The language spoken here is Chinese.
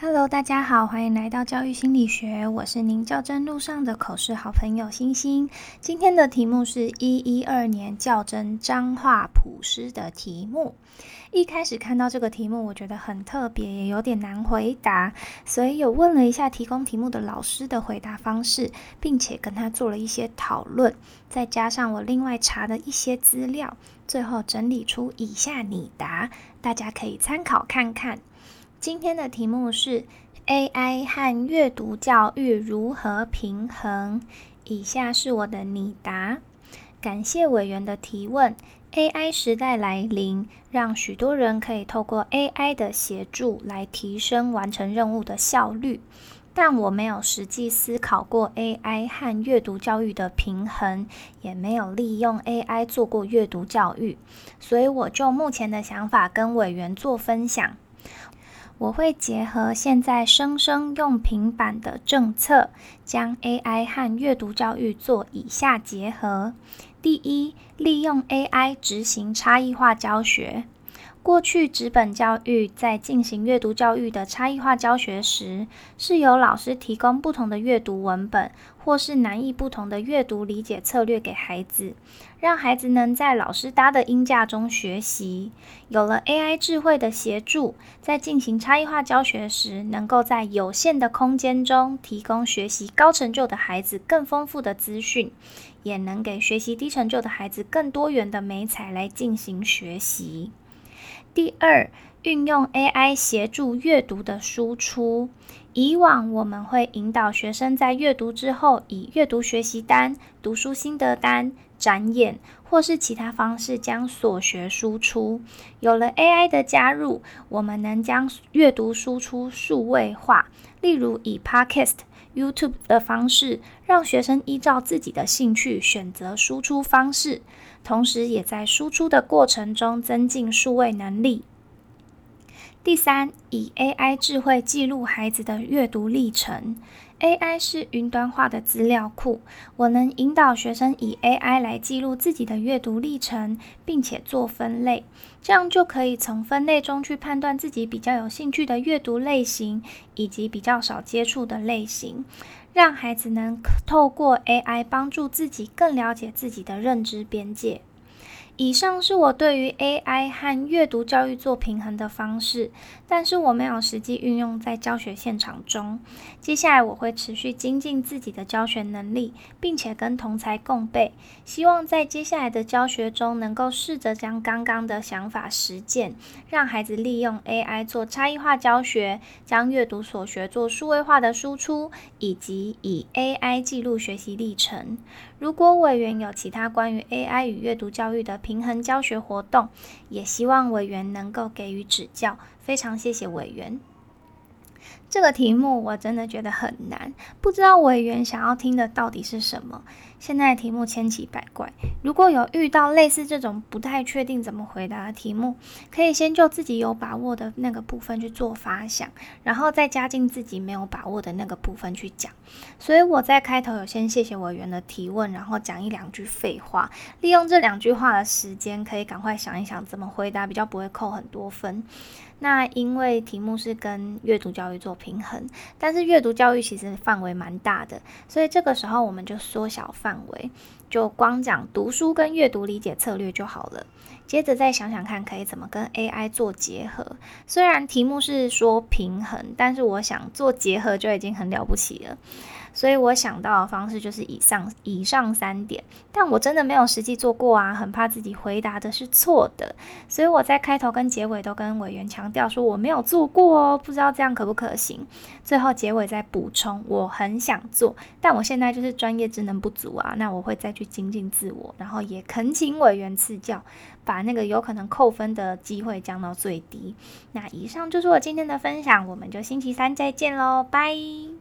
Hello，大家好，欢迎来到教育心理学，我是您教真路上的口试好朋友星星。今天的题目是一一二年教真彰化普师的题目。一开始看到这个题目，我觉得很特别，也有点难回答，所以有问了一下提供题目的老师的回答方式，并且跟他做了一些讨论，再加上我另外查的一些资料，最后整理出以下拟答，大家可以参考看看。今天的题目是 AI 和阅读教育如何平衡？以下是我的拟答。感谢委员的提问。AI 时代来临，让许多人可以透过 AI 的协助来提升完成任务的效率。但我没有实际思考过 AI 和阅读教育的平衡，也没有利用 AI 做过阅读教育，所以我就目前的想法跟委员做分享。我会结合现在生生用平板的政策，将 AI 和阅读教育做以下结合：第一，利用 AI 执行差异化教学。过去纸本教育在进行阅读教育的差异化教学时，是由老师提供不同的阅读文本，或是难易不同的阅读理解策略给孩子，让孩子能在老师搭的音架中学习。有了 AI 智慧的协助，在进行差异化教学时，能够在有限的空间中提供学习高成就的孩子更丰富的资讯，也能给学习低成就的孩子更多元的美彩来进行学习。第二，运用 AI 协助阅读的输出。以往我们会引导学生在阅读之后，以阅读学习单、读书心得单、展演或是其他方式将所学输出。有了 AI 的加入，我们能将阅读输出数位化，例如以 Podcast、YouTube 的方式，让学生依照自己的兴趣选择输出方式。同时，也在输出的过程中增进数位能力。第三，以 AI 智慧记录孩子的阅读历程。AI 是云端化的资料库，我能引导学生以 AI 来记录自己的阅读历程，并且做分类，这样就可以从分类中去判断自己比较有兴趣的阅读类型，以及比较少接触的类型。让孩子能透过 AI 帮助自己更了解自己的认知边界。以上是我对于 AI 和阅读教育做平衡的方式，但是我没有实际运用在教学现场中。接下来我会持续精进自己的教学能力，并且跟同才共备，希望在接下来的教学中能够试着将刚刚的想法实践，让孩子利用 AI 做差异化教学，将阅读所学做数位化的输出，以及以 AI 记录学习历程。如果委员有其他关于 AI 与阅读教育的平衡教学活动，也希望委员能够给予指教。非常谢谢委员。这个题目我真的觉得很难，不知道委员想要听的到底是什么。现在题目千奇百怪，如果有遇到类似这种不太确定怎么回答的题目，可以先就自己有把握的那个部分去做发想，然后再加进自己没有把握的那个部分去讲。所以我在开头有先谢谢委员的提问，然后讲一两句废话，利用这两句话的时间，可以赶快想一想怎么回答，比较不会扣很多分。那因为题目是跟阅读教育做平衡，但是阅读教育其实范围蛮大的，所以这个时候我们就缩小范围，就光讲读书跟阅读理解策略就好了。接着再想想看，可以怎么跟 AI 做结合。虽然题目是说平衡，但是我想做结合就已经很了不起了。所以我想到的方式就是以上以上三点，但我真的没有实际做过啊，很怕自己回答的是错的，所以我在开头跟结尾都跟委员强调说我没有做过哦，不知道这样可不可行。最后结尾再补充，我很想做，但我现在就是专业职能不足啊，那我会再去精进自我，然后也恳请委员赐教，把那个有可能扣分的机会降到最低。那以上就是我今天的分享，我们就星期三再见喽，拜。